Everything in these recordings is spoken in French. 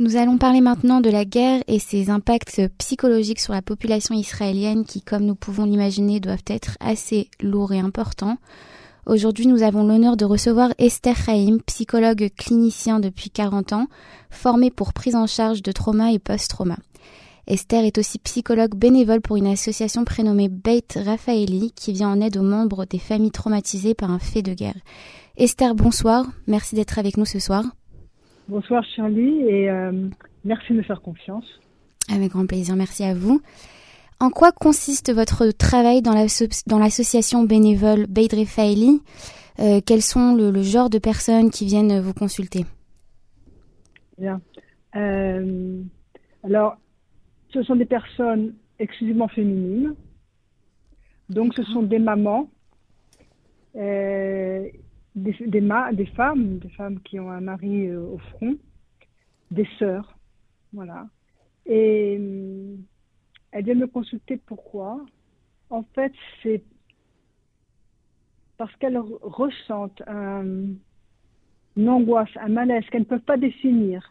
Nous allons parler maintenant de la guerre et ses impacts psychologiques sur la population israélienne qui, comme nous pouvons l'imaginer, doivent être assez lourds et importants. Aujourd'hui, nous avons l'honneur de recevoir Esther Chaim, psychologue clinicien depuis 40 ans, formée pour prise en charge de trauma et post-trauma. Esther est aussi psychologue bénévole pour une association prénommée Beit Raphaeli qui vient en aide aux membres des familles traumatisées par un fait de guerre. Esther, bonsoir. Merci d'être avec nous ce soir. Bonsoir Charlie et euh, merci de me faire confiance. Avec grand plaisir, merci à vous. En quoi consiste votre travail dans l'association bénévole Beidre Faili euh, Quels sont le, genre de personnes qui viennent vous consulter? Bien. Euh, alors, ce sont des personnes exclusivement féminines. Donc, ce sont des mamans des, des, des, femmes, des femmes qui ont un mari euh, au front, des sœurs, voilà. Et euh, elles viennent me consulter pourquoi. En fait, c'est parce qu'elles ressentent une angoisse, un malaise qu'elles ne peuvent pas définir,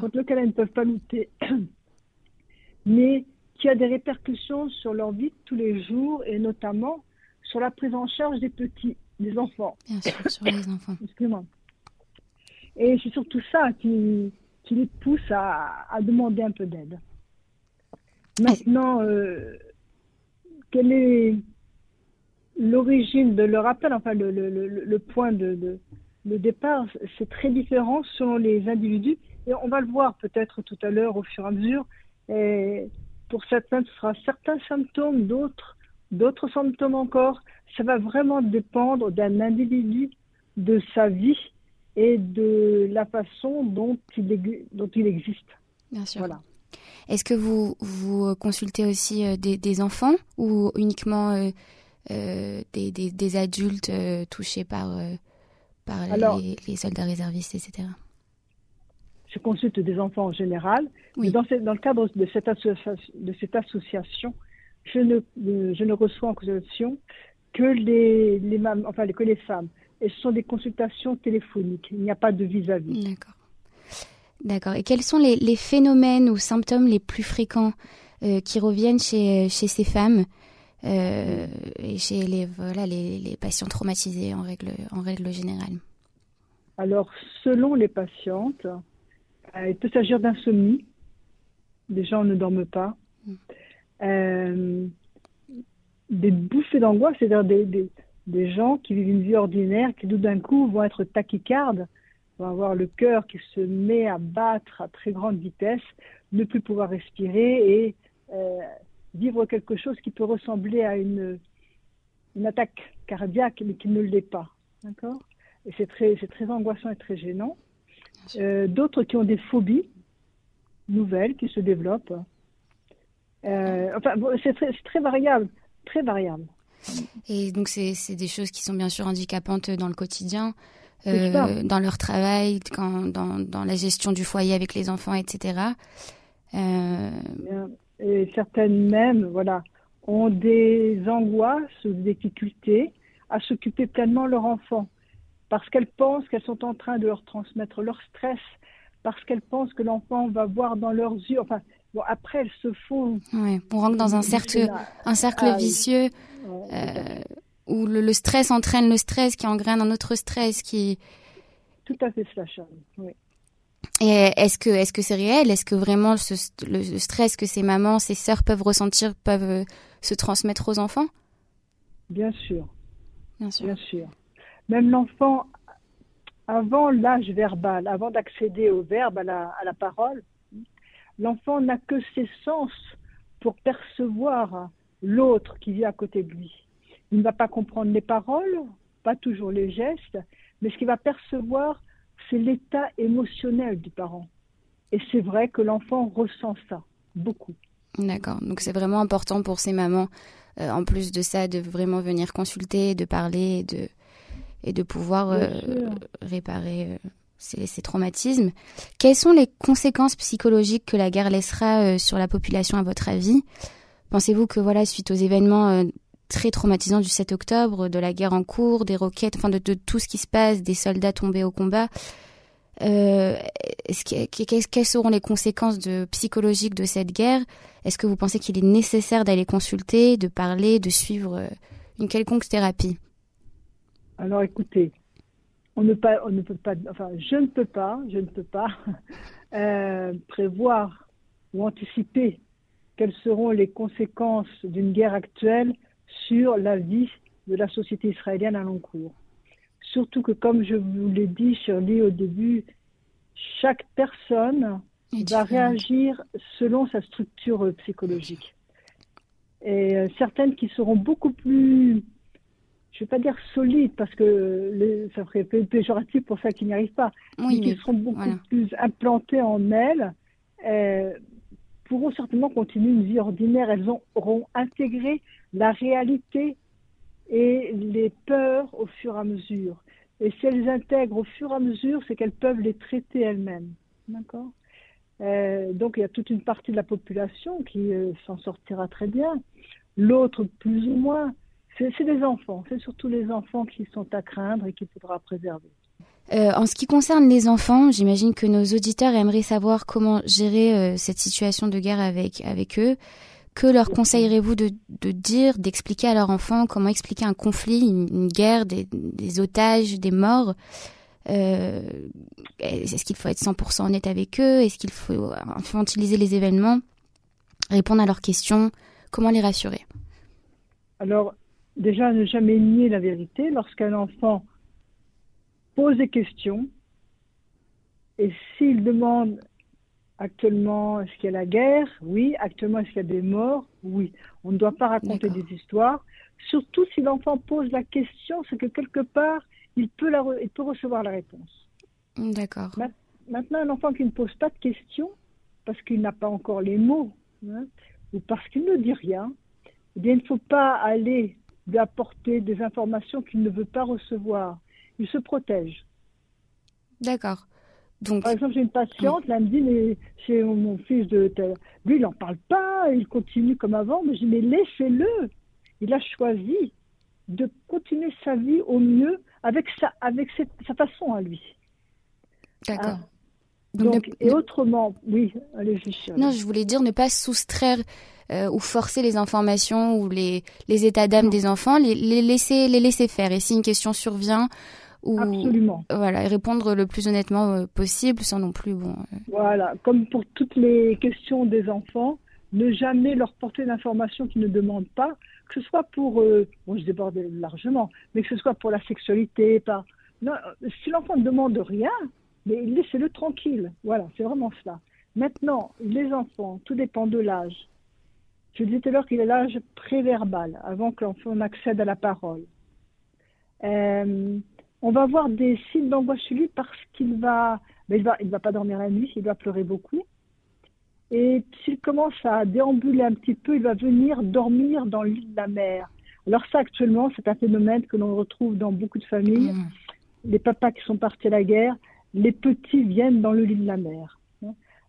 contre lequel elles ne peuvent pas lutter, mais qui a des répercussions sur leur vie de tous les jours et notamment sur la prise en charge des petits des enfants. Bien sûr, sur les enfants. Et c'est surtout ça qui, qui les pousse à, à demander un peu d'aide. Maintenant, euh, quelle est l'origine de leur appel, enfin le, le, le, le point de, de, le départ, c'est très différent selon les individus. Et on va le voir peut-être tout à l'heure au fur et à mesure. Et pour certains, ce sera certains symptômes, d'autres, d'autres symptômes encore ça va vraiment dépendre d'un individu, de sa vie et de la façon dont il, dont il existe. Bien sûr. Voilà. Est-ce que vous, vous consultez aussi euh, des, des enfants ou uniquement euh, euh, des, des, des, adultes touchés par, par les, les, soldats réservistes, etc. Je consulte des enfants en général. Oui. dans, dans, le cadre de cette, de cette association, je ne, je ne reçois en consultation que les, les enfin que les femmes. Et ce sont des consultations téléphoniques. Il n'y a pas de vis-à-vis. D'accord. D'accord. Et quels sont les, les, phénomènes ou symptômes les plus fréquents euh, qui reviennent chez, chez ces femmes euh, et chez les, voilà, les, les, patients traumatisés en règle, en règle générale? Alors, selon les patientes, euh, il peut s'agir d'insomnie. Les gens ne dorment pas. Euh, des bouffées d'angoisse, c'est-à-dire des, des, des, gens qui vivent une vie ordinaire, qui tout d'un coup vont être tachycardes, vont avoir le cœur qui se met à battre à très grande vitesse, ne plus pouvoir respirer et euh, vivre quelque chose qui peut ressembler à une, une attaque cardiaque, mais qui ne l'est pas. D'accord? Et c'est très, très angoissant et très gênant. Euh, D'autres qui ont des phobies nouvelles qui se développent. Euh, enfin, c'est très, très variable très variable. Et donc, c'est des choses qui sont bien sûr handicapantes dans le quotidien, euh, dans leur travail, quand, dans, dans, la gestion du foyer avec les enfants, etc. Euh... Et certaines même, voilà, ont des angoisses ou des difficultés à s'occuper pleinement de leur enfant parce qu'elles pensent qu'elles sont en train de leur transmettre leur stress, parce qu'elles pensent que l'enfant va voir dans leurs yeux. Enfin, Bon, après, elles se font. Ouais, on rentre dans un cercle, un cercle ah vicieux euh, où le, stress entraîne le stress qui engraine un autre stress qui. Tout à fait cela, Oui. Et est-ce que est-ce que c'est réel? Est-ce que vraiment le, stress que ces mamans, ces sœurs peuvent ressentir peuvent euh, se transmettre aux enfants? Bien sûr. Bien sûr. Bien sûr. Même l'enfant, avant l'âge verbal, avant d'accéder au verbe, à la, à la parole, l'enfant n'a que ses sens pour percevoir l'autre qui vit à côté de lui. Il ne va pas comprendre les paroles, pas toujours les gestes, mais ce qu'il va percevoir, c'est l'état émotionnel du parent. Et c'est vrai que l'enfant ressent ça, beaucoup. D'accord, donc c'est vraiment important pour ces mamans, euh, en plus de ça, de vraiment venir consulter, de parler et de, et de pouvoir euh, réparer euh, ces, traumatismes. Quelles sont les conséquences psychologiques que la guerre laissera euh, sur la population à votre avis? Pensez-vous que voilà, suite aux événements euh, très traumatisants du 7 octobre, de la guerre en cours, des roquettes, enfin de, tout ce qui se passe, des soldats tombés au combat, Euh, quelles seront les conséquences psychologiques de cette guerre? Est-ce que vous pensez qu'il est nécessaire d'aller consulter, de parler, de suivre euh, une quelconque thérapie? Alors écoutez, on ne, pas, on ne peut pas, enfin, je ne peux pas, je ne peux pas euh, prévoir ou anticiper quelles seront les conséquences d'une guerre actuelle sur la vie de la société israélienne à long cours. Surtout que, comme je vous l'ai dit, Shirley, au début, chaque personne va réagir selon sa structure psychologique. Et euh, certaines qui seront beaucoup plus, je ne vais pas dire solides, parce que ça ferait péjoratif pour ça qui n'y arrivent pas, mais qui seront beaucoup plus implantées en elles, euh, pourront certainement continuer une vie ordinaire. Elles auront intégré la réalité et les peurs au fur et à mesure. Et si elles intègrent au fur et à mesure, c'est qu'elles peuvent les traiter elles-mêmes. D'accord? Euh, Donc il y a toute une partie de la population qui euh, s'en sortira très bien. L'autre, plus ou moins, c'est les enfants. C'est surtout les enfants qui sont à craindre et qu'il faudra préserver. Euh, en ce qui concerne les enfants, j'imagine que nos auditeurs aimeraient savoir comment gérer cette situation de guerre avec, avec eux. Que leur conseillerez-vous de, dire, d'expliquer à leur enfant comment expliquer un conflit, une, guerre, des, otages, des morts? Euh, Est-ce qu'il faut être 100% honnête avec eux? Est-ce qu'il faut infantiliser les événements? Répondre à leurs questions? Comment les rassurer? Alors, déjà, ne jamais nier la vérité. Lorsqu'un enfant pose des questions, et s'il demande Actuellement, est-ce qu'il y a la guerre? Oui. Actuellement, est-ce qu'il y a des morts? Oui. On ne doit pas raconter des histoires. Surtout si l'enfant pose la question, c'est que quelque part, il peut, la il peut recevoir la réponse. D'accord. Maintenant, un enfant qui ne pose pas de questions, parce qu'il n'a pas encore les mots, hein, ou parce qu'il ne dit rien, eh bien, il ne faut pas aller lui apporter des informations qu'il ne veut pas recevoir. Il se protège. D'accord. Par exemple, j'ai une patiente, là, elle me dit, mais c'est mon fils de Lui, il n'en parle pas, il continue comme avant. Mais je dis, mais laissez-le. Il a choisi de continuer sa vie au mieux avec sa, avec sa façon à lui. D'accord. Ah. Donc, et autrement, oui, allez-y. Non, je voulais dire ne pas soustraire euh, ou forcer les informations ou les, les états d'âme des enfants, les, les, laisser, les laisser faire. Et si une question survient, Absolument. Voilà, et répondre le plus honnêtement euh, possible sans non plus. Bon, euh. Voilà, comme pour toutes les questions des enfants, ne jamais leur porter d'informations qu'ils ne demandent pas, que ce soit pour, euh, bon, je déborde largement, mais que ce soit pour la sexualité, pas. Non, si l'enfant ne demande rien, mais laissez-le tranquille. Voilà, c'est vraiment cela. Maintenant, les enfants, tout dépend de l'âge. Je disais tout à l'heure qu'il est l'âge préverbal, avant que l'enfant n'accède à la parole. Euh, on va avoir des signes d'angoisse chez lui parce qu'il va, ben, il va, il va pas dormir la nuit, il va pleurer beaucoup. Et s'il commence à déambuler un petit peu, il va venir dormir dans l'île de la mer. Alors ça, actuellement, c'est un phénomène que l'on retrouve dans beaucoup de familles. Mmh. Les papas qui sont partis à la guerre, les petits viennent dans le lit de la mer.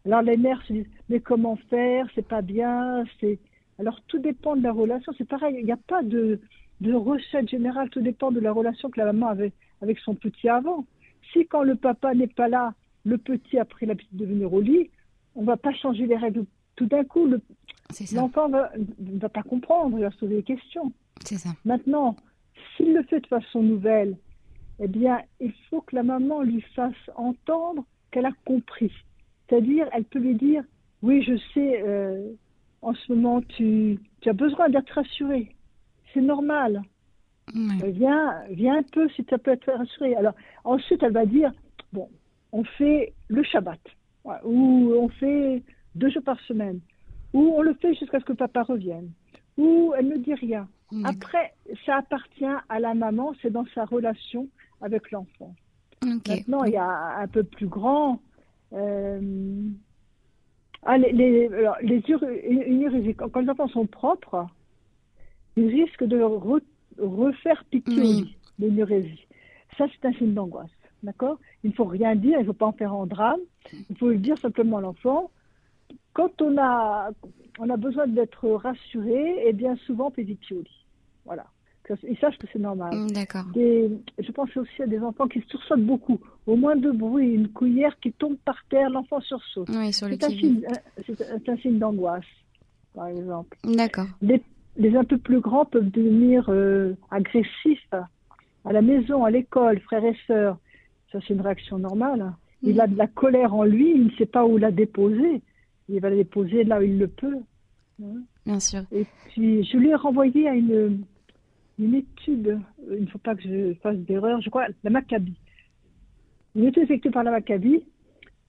Alors les mères se disent, mais comment faire? C'est pas bien. C'est alors tout dépend de la relation. C'est pareil, il n'y a pas de, de recette générale. Tout dépend de la relation que la maman avait avec son petit avant. Si quand le papa n'est pas là, le petit a pris l'habitude de venir au lit, on ne va pas changer les règles tout d'un coup. L'enfant ne va pas comprendre, il va se poser des questions. Ça. Maintenant, s'il le fait de façon nouvelle, eh bien, il faut que la maman lui fasse entendre qu'elle a compris. C'est-à-dire, elle peut lui dire, oui, je sais, euh, en ce moment, tu, tu as besoin d'être rassuré. C'est normal. Viens, viens un peu si ça peut être rassuré. Alors, ensuite, elle va dire bon, on fait le Shabbat, ou on fait deux jours par semaine, ou on le fait jusqu'à ce que papa revienne, ou elle ne dit rien. Après, ça appartient à la maman, c'est dans sa relation avec l'enfant. Maintenant, il y a un peu plus grand. Euh, ah, les, les, les, quand les enfants sont propres, ils risquent de refaire piquer l'énurésie. Ça, c'est un signe d'angoisse. D'accord? Il ne faut rien dire, il ne faut pas en faire un drame. Il faut le dire simplement à l'enfant. Quand on a, on a besoin d'être rassuré, et eh bien souvent, on Voilà. Ils sachent que c'est normal. Mm, d'accord. je pense aussi à des enfants qui sursautent beaucoup. Au moins de bruit, une cuillère qui tombe par terre, l'enfant sursaute. Oui, sur c'est, un signe, c'est un signe d'angoisse, par exemple. D'accord. Les, un peu plus grands peuvent devenir euh, agressifs à la maison, à l'école, frères et sœurs. Ça, c'est une réaction normale. Il mm. a de la colère en lui, il ne sait pas où la déposer. Il va la déposer là où il le peut. Bien sûr. Et puis, je lui ai renvoyé à une, une étude, il ne faut pas que je fasse d'erreur, je crois, la Maccabi. Une étude effectuée par la Maccabi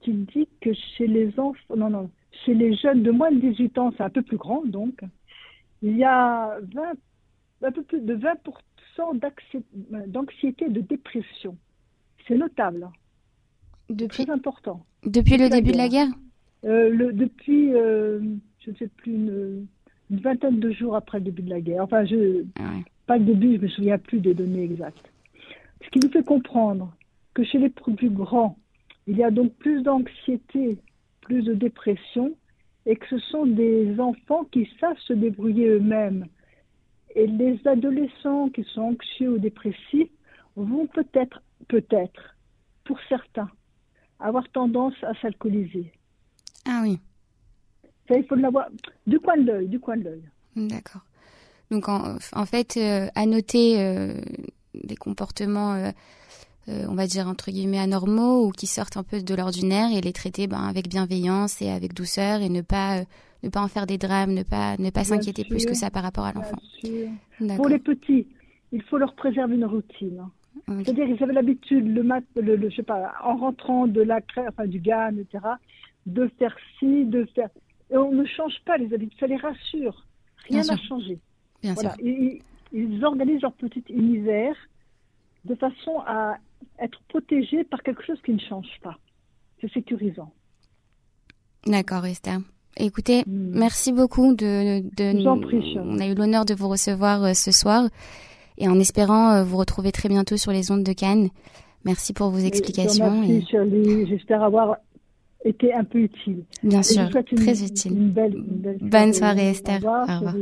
qui dit que chez les enfants, non, non, chez les jeunes de moins de 18 ans, c'est un peu plus grand donc, il y a 20, un peu plus de 20% d'anxiété, de dépression. C'est notable. Depuis, très important. Depuis le début de la guerre euh, le, Depuis, euh, je ne sais plus, une, vingtaine de jours après le début de la guerre. Enfin, je, ah pas le début, je me souviens plus des données exactes. Ce qui nous fait comprendre que chez les plus grands, il y a donc plus d'anxiété, plus de dépression, et que ce sont des enfants qui savent se débrouiller eux-mêmes. Et les adolescents qui sont anxieux ou dépressifs vont peut-être, peut-être, pour certains, avoir tendance à s'alcooliser. Ah oui. Ça, il faut l'avoir du coin de l'œil, du coin de l'œil. D'accord. Donc en, fait, euh, à noter euh, des comportements, euh, on va dire entre guillemets anormaux ou qui sortent un peu de l'ordinaire et les traiter ben, avec bienveillance et avec douceur et ne pas ne pas en faire des drames, ne pas ne pas s'inquiéter plus que ça par rapport à l'enfant. Pour les petits, il faut leur préserver une routine. C'est-à-dire qu'ils avaient l'habitude le, mat, le, je sais pas, en rentrant de la crème, enfin du GAN, etc., de faire ci, de faire. Et on ne change pas les habitudes, ça les rassure. Rien n'a changé voilà. Ils, organisent leur petite univers de façon à être protégés par quelque chose qui ne change pas. C'est sécurisant. D'accord, Esther. Écoutez, hmm. merci beaucoup de, de on a eu l'honneur de vous recevoir euh, ce soir et en espérant euh, vous retrouver très bientôt sur les ondes de Cannes. Merci pour vos explications. Merci, J'espère avoir été un peu utile. Bien sûr, très utile. Une belle, Bonne soirée, Esther. Au revoir.